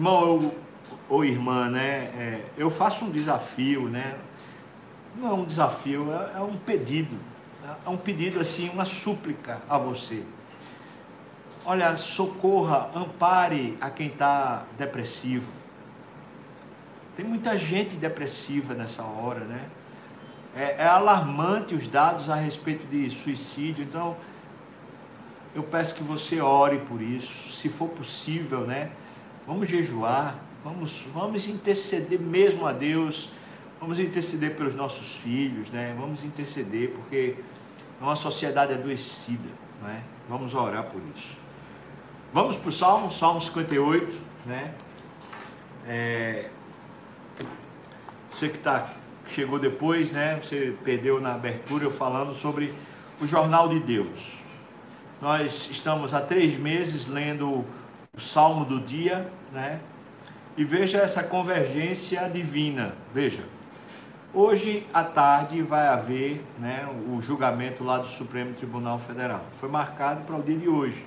Irmão, eu, ou irmã, né? É, eu faço um desafio, né? Não é um desafio, é, é um pedido. É um pedido assim, uma súplica a você. Olha, socorra, ampare a quem está depressivo. Tem muita gente depressiva nessa hora, né? É, é, alarmante os dados a respeito de suicídio. Então, eu peço que você ore por isso, se for possível, né? Vamos jejuar, vamos, vamos interceder mesmo a Deus, vamos interceder pelos nossos filhos, né? Vamos interceder porque é uma sociedade adoecida, né? Vamos orar por isso. Vamos para o Salmo, Salmo 58, né? É, você que tá, chegou depois, né? Você perdeu na abertura eu falando sobre o Jornal de Deus. Nós estamos há três meses lendo o Salmo do dia, né? E veja essa convergência divina. Veja, hoje à tarde vai haver né, o julgamento lá do Supremo Tribunal Federal. Foi marcado para o dia de hoje.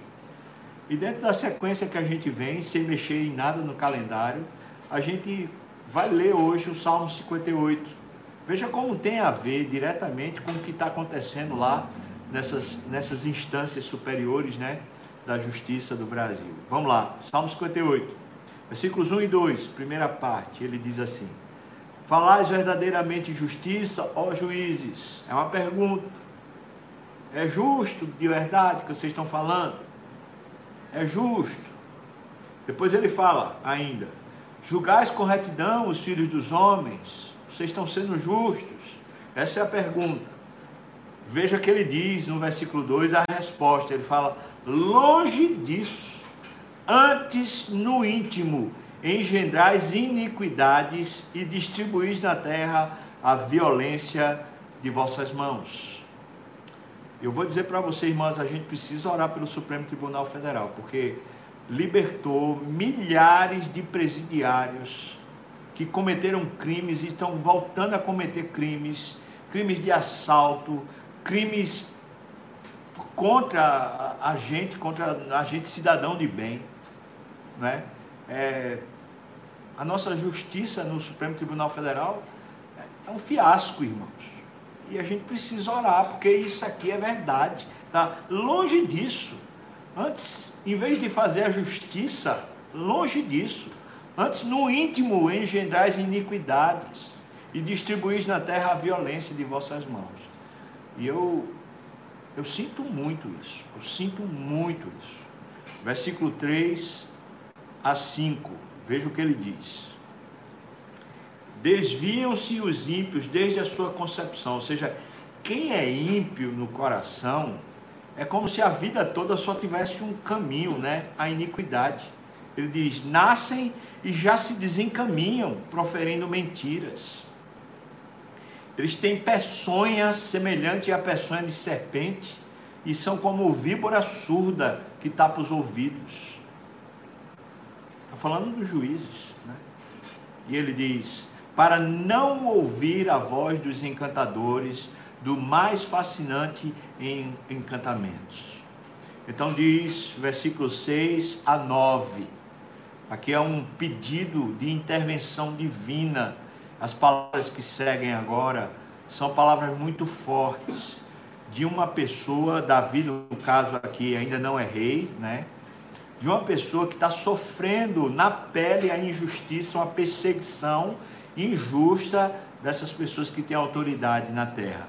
E dentro da sequência que a gente vem, sem mexer em nada no calendário, a gente vai ler hoje o Salmo 58. Veja como tem a ver diretamente com o que está acontecendo lá nessas, nessas instâncias superiores né, da justiça do Brasil. Vamos lá, Salmo 58, versículos 1 e 2, primeira parte, ele diz assim: Falais verdadeiramente justiça, ó juízes? É uma pergunta. É justo de verdade que vocês estão falando? É justo. Depois ele fala ainda: Julgais com retidão os filhos dos homens? Vocês estão sendo justos? Essa é a pergunta. Veja que ele diz no versículo 2 a resposta. Ele fala: longe disso, antes no íntimo engendrais iniquidades e distribuís na terra a violência de vossas mãos. Eu vou dizer para vocês, irmãos, a gente precisa orar pelo Supremo Tribunal Federal, porque libertou milhares de presidiários que cometeram crimes e estão voltando a cometer crimes, crimes de assalto, crimes contra a gente, contra a gente cidadão de bem, né? É, a nossa justiça no Supremo Tribunal Federal é um fiasco, irmãos. E a gente precisa orar, porque isso aqui é verdade, tá? Longe disso. Antes, em vez de fazer a justiça, longe disso. Antes, no íntimo, engendrais iniquidades e distribuís na terra a violência de vossas mãos. E eu, eu sinto muito isso. Eu sinto muito isso. Versículo 3 a 5. Veja o que ele diz. Desviam-se os ímpios desde a sua concepção. Ou seja, quem é ímpio no coração é como se a vida toda só tivesse um caminho, né? A iniquidade. Ele diz: nascem e já se desencaminham, proferindo mentiras. Eles têm peçonha semelhante à peçonha de serpente e são como víbora surda que tapa os ouvidos. Está falando dos juízes, né? E ele diz: para não ouvir a voz dos encantadores, do mais fascinante em encantamentos. Então diz, versículos 6 a 9. Aqui é um pedido de intervenção divina. As palavras que seguem agora são palavras muito fortes de uma pessoa, Davi, no caso aqui, ainda não é rei, né? De uma pessoa que está sofrendo na pele a injustiça, uma perseguição injusta dessas pessoas que têm autoridade na terra.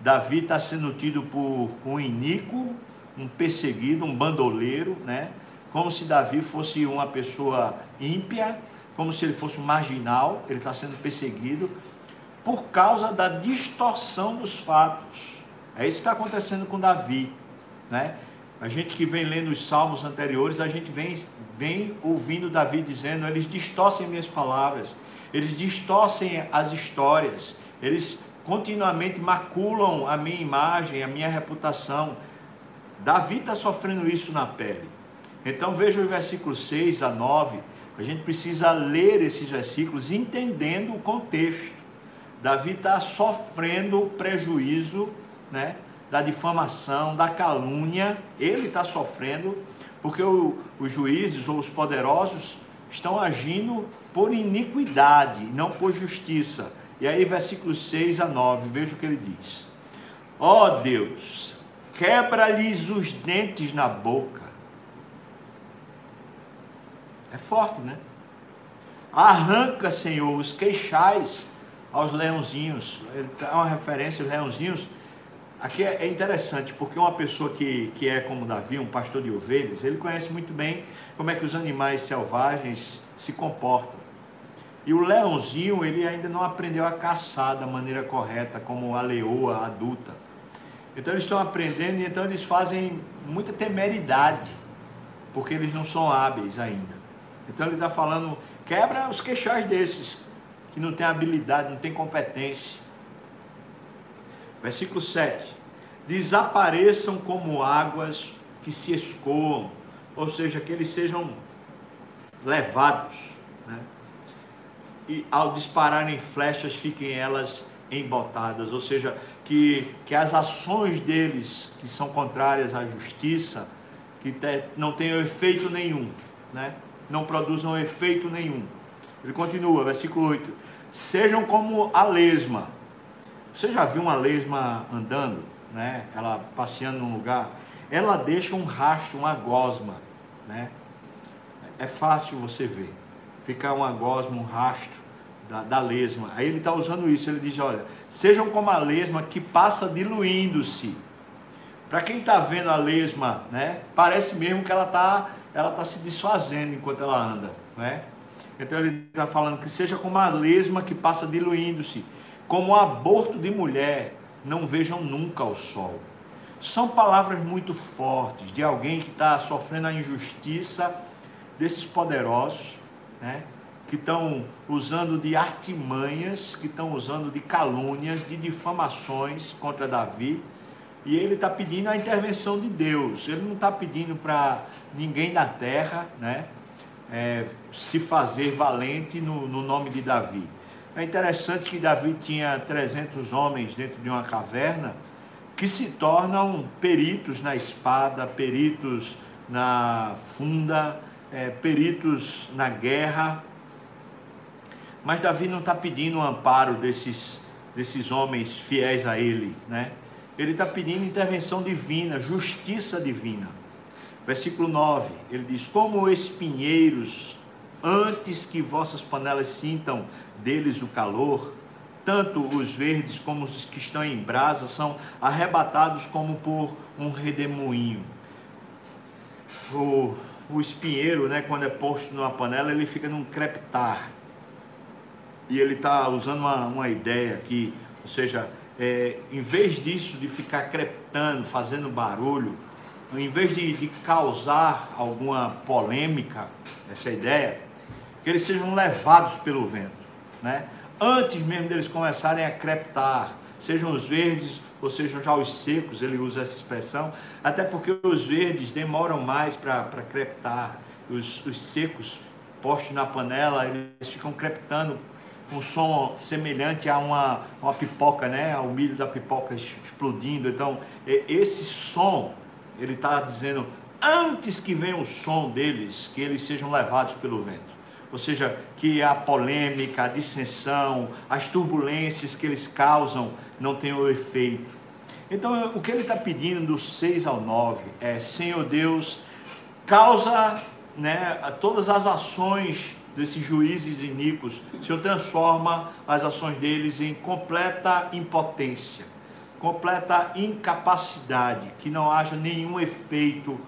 Davi está sendo tido por um iníquo, um perseguido, um bandoleiro, né? Como se Davi fosse uma pessoa ímpia, como se ele fosse um marginal, ele está sendo perseguido por causa da distorção dos fatos. É isso que está acontecendo com Davi, né? A gente que vem lendo os salmos anteriores, a gente vem, vem ouvindo Davi dizendo: eles distorcem minhas palavras, eles distorcem as histórias, eles continuamente maculam a minha imagem, a minha reputação. Davi está sofrendo isso na pele. Então veja os versículos 6 a 9. A gente precisa ler esses versículos entendendo o contexto. Davi está sofrendo prejuízo né, da difamação, da calúnia. Ele está sofrendo porque o, os juízes ou os poderosos estão agindo por iniquidade, não por justiça. E aí, versículos 6 a 9, veja o que ele diz: Ó oh Deus, quebra-lhes os dentes na boca. É forte, né? Arranca, Senhor, os queixais aos leãozinhos. Ele dá uma referência aos leãozinhos. Aqui é, é interessante, porque uma pessoa que, que é como Davi, um pastor de ovelhas, ele conhece muito bem como é que os animais selvagens se comportam. E o leãozinho, ele ainda não aprendeu a caçar da maneira correta, como a leoa adulta. Então eles estão aprendendo e então eles fazem muita temeridade, porque eles não são hábeis ainda. Então ele está falando, quebra os queixais desses, que não tem habilidade, não tem competência. Versículo 7. Desapareçam como águas que se escoam, ou seja, que eles sejam levados, né? E ao dispararem flechas, fiquem elas embotadas, ou seja, que, que as ações deles, que são contrárias à justiça, que te, não tenham efeito nenhum, né? Não produzam efeito nenhum. Ele continua, versículo 8: Sejam como a lesma. Você já viu uma lesma andando, né? Ela passeando num lugar, ela deixa um rastro, uma gosma, né? É fácil você ver. Ficar uma gosma, um rastro da, da lesma. Aí ele está usando isso. Ele diz: olha, sejam como a lesma que passa diluindo-se. Para quem está vendo a lesma, né? Parece mesmo que ela está ela tá se desfazendo enquanto ela anda, né? Então ele está falando que seja como a lesma que passa diluindo-se, como o aborto de mulher, não vejam nunca o sol. São palavras muito fortes de alguém que está sofrendo a injustiça desses poderosos, né? que estão usando de artimanhas, que estão usando de calúnias, de difamações contra Davi. E ele está pedindo a intervenção de Deus. Ele não está pedindo para ninguém da terra né, é, se fazer valente no, no nome de Davi. É interessante que Davi tinha 300 homens dentro de uma caverna que se tornam peritos na espada, peritos na funda, é, peritos na guerra, mas Davi não está pedindo o amparo desses, desses homens fiéis a ele, né? Ele está pedindo intervenção divina, justiça divina. Versículo 9, ele diz: Como espinheiros, antes que vossas panelas sintam deles o calor, tanto os verdes como os que estão em brasa são arrebatados como por um redemoinho. O, o espinheiro, né, quando é posto numa panela, ele fica num crepitar e ele está usando uma, uma ideia aqui, ou seja, é, em vez disso de ficar crepitando, fazendo barulho, em vez de, de causar alguma polêmica, essa ideia, que eles sejam levados pelo vento, né? Antes mesmo deles começarem a crepitar, sejam os verdes ou sejam já os secos, ele usa essa expressão, até porque os verdes demoram mais para crepitar, os, os secos postos na panela, eles ficam crepitando um som semelhante a uma, uma pipoca, né? O milho da pipoca explodindo. Então, esse som, ele está dizendo, antes que venha o som deles, que eles sejam levados pelo vento. Ou seja, que a polêmica, a dissensão, as turbulências que eles causam não tenham efeito. Então, o que ele está pedindo do 6 ao 9 é: Senhor Deus, causa né, todas as ações desses juízes iníquos, o Senhor transforma as ações deles em completa impotência, completa incapacidade, que não haja nenhum efeito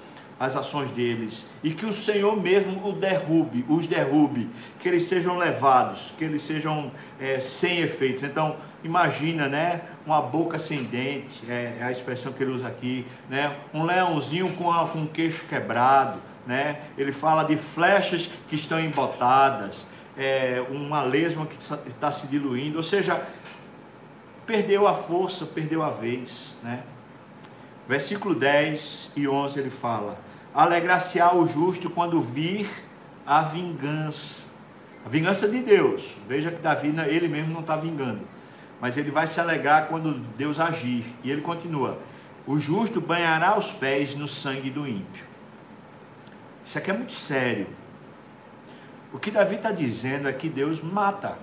as ações deles e que o Senhor mesmo o derrube, os derrube, que eles sejam levados, que eles sejam é, sem efeitos. Então, imagina, né? Uma boca sem dente, é, é a expressão que ele usa aqui, né? Um leãozinho com, a, com o queixo quebrado, né? Ele fala de flechas que estão embotadas, é, uma lesma que está se diluindo, ou seja, perdeu a força, perdeu a vez, né? Versículo 10 e 11 ele fala: Alegrar-se-á o justo quando vir a vingança. A vingança de Deus. Veja que Davi, ele mesmo não está vingando. Mas ele vai se alegrar quando Deus agir. E ele continua: O justo banhará os pés no sangue do ímpio. Isso aqui é muito sério. O que Davi está dizendo é que Deus mata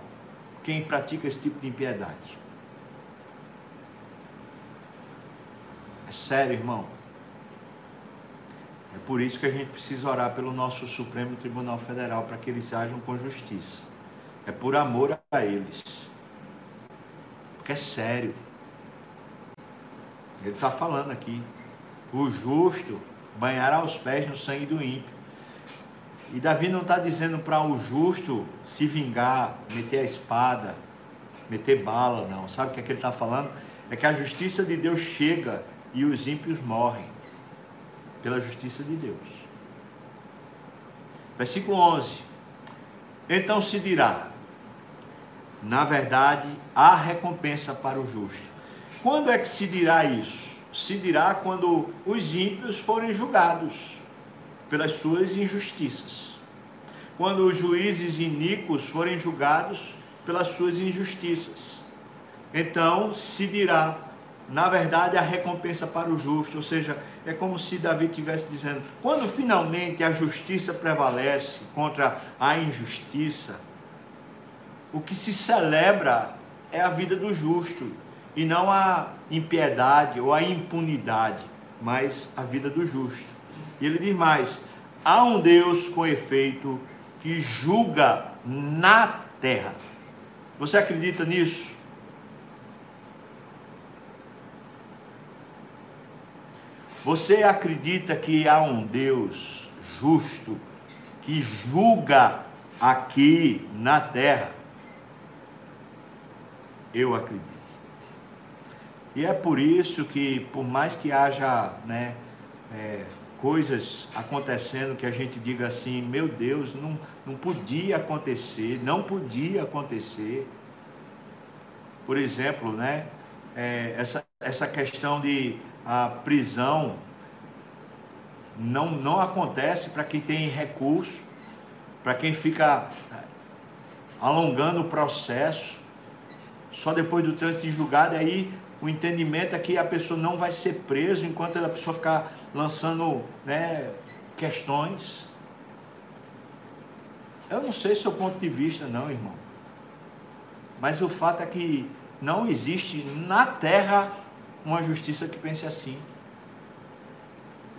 quem pratica esse tipo de impiedade. É sério, irmão. É por isso que a gente precisa orar pelo nosso Supremo Tribunal Federal para que eles ajam com justiça. É por amor a eles. Porque é sério. Ele está falando aqui. O justo banhará os pés no sangue do ímpio. E Davi não está dizendo para o justo se vingar, meter a espada, meter bala, não. Sabe o que, é que ele está falando? É que a justiça de Deus chega e os ímpios morrem pela justiça de Deus. Versículo 11. Então se dirá: na verdade, há recompensa para o justo. Quando é que se dirá isso? Se dirá quando os ímpios forem julgados pelas suas injustiças. Quando os juízes iníquos forem julgados pelas suas injustiças. Então se dirá, na verdade, a recompensa para o justo. Ou seja, é como se Davi estivesse dizendo: quando finalmente a justiça prevalece contra a injustiça, o que se celebra é a vida do justo e não a impiedade ou a impunidade, mas a vida do justo. E ele diz mais: há um Deus com efeito que julga na terra. Você acredita nisso? Você acredita que há um Deus justo que julga aqui na terra? Eu acredito. E é por isso que, por mais que haja né, é, coisas acontecendo que a gente diga assim, meu Deus, não, não podia acontecer, não podia acontecer. Por exemplo, né, é, essa, essa questão de a prisão não, não acontece para quem tem recurso, para quem fica é, alongando o processo, só depois do trânsito julgado, aí o entendimento é que a pessoa não vai ser presa enquanto a pessoa ficar lançando né, questões. Eu não sei seu ponto de vista, não, irmão. Mas o fato é que não existe na terra uma justiça que pense assim.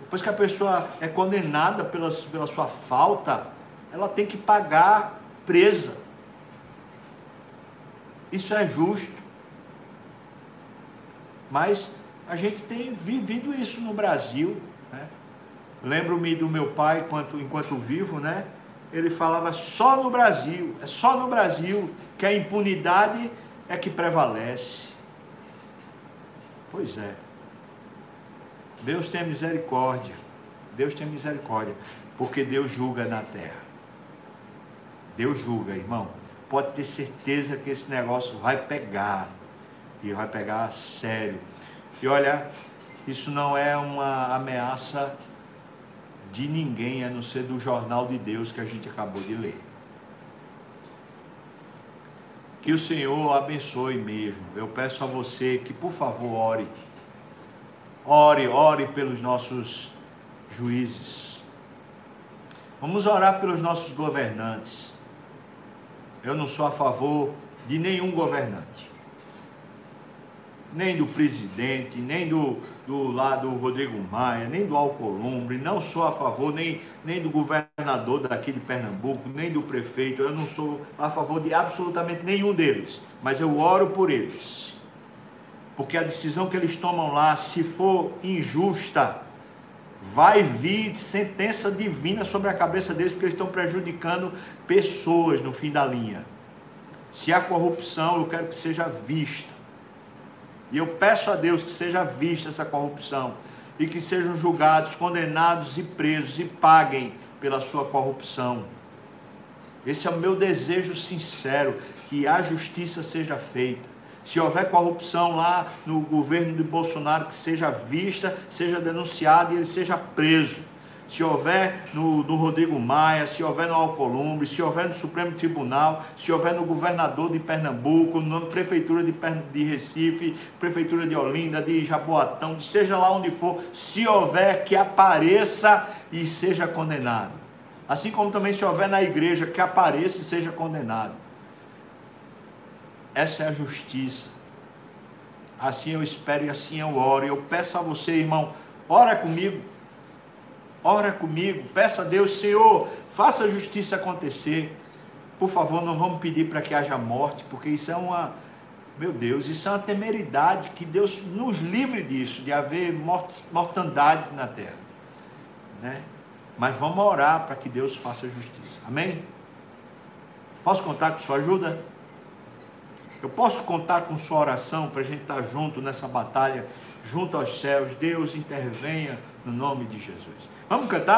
Depois que a pessoa é condenada pela, pela sua falta, ela tem que pagar presa. Isso é justo. Mas a gente tem vivido isso no Brasil. Né? Lembro-me do meu pai, enquanto, enquanto vivo, né? ele falava só no Brasil, é só no Brasil que a impunidade é que prevalece. Pois é. Deus tem misericórdia. Deus tem misericórdia, porque Deus julga na terra. Deus julga, irmão. Pode ter certeza que esse negócio vai pegar e vai pegar a sério. E olha, isso não é uma ameaça de ninguém, a não ser do jornal de Deus que a gente acabou de ler. Que o Senhor abençoe mesmo. Eu peço a você que, por favor, ore. Ore, ore pelos nossos juízes. Vamos orar pelos nossos governantes. Eu não sou a favor de nenhum governante nem do presidente, nem do, do lado Rodrigo Maia, nem do Alcolumbre, não sou a favor nem, nem do governador daqui de Pernambuco, nem do prefeito, eu não sou a favor de absolutamente nenhum deles, mas eu oro por eles. Porque a decisão que eles tomam lá, se for injusta, vai vir sentença divina sobre a cabeça deles, porque eles estão prejudicando pessoas no fim da linha. Se há corrupção, eu quero que seja vista e eu peço a Deus que seja vista essa corrupção e que sejam julgados, condenados e presos e paguem pela sua corrupção. Esse é o meu desejo sincero, que a justiça seja feita. Se houver corrupção lá no governo de Bolsonaro, que seja vista, seja denunciada e ele seja preso se houver no, no, Rodrigo Maia, se houver no Alcolumbre, se houver no Supremo Tribunal, se houver no governador de Pernambuco, na prefeitura de, de Recife, prefeitura de Olinda, de Jaboatão, seja lá onde for, se houver que apareça e seja condenado. Assim como também se houver na igreja que apareça e seja condenado. Essa é a justiça. Assim eu espero e assim eu oro. Eu peço a você, irmão, ora comigo. Ora comigo. Peça a Deus, Senhor, faça a justiça acontecer. Por favor, não vamos pedir para que haja morte, porque isso é uma. Meu Deus, isso é uma temeridade. Que Deus nos livre disso, de haver mortandade na terra. Né? Mas vamos orar para que Deus faça justiça. Amém? Posso contar com sua ajuda? Eu posso contar com sua oração para a gente estar junto nessa batalha, junto aos céus. Deus intervenha no nome de Jesus. Vamos cantar?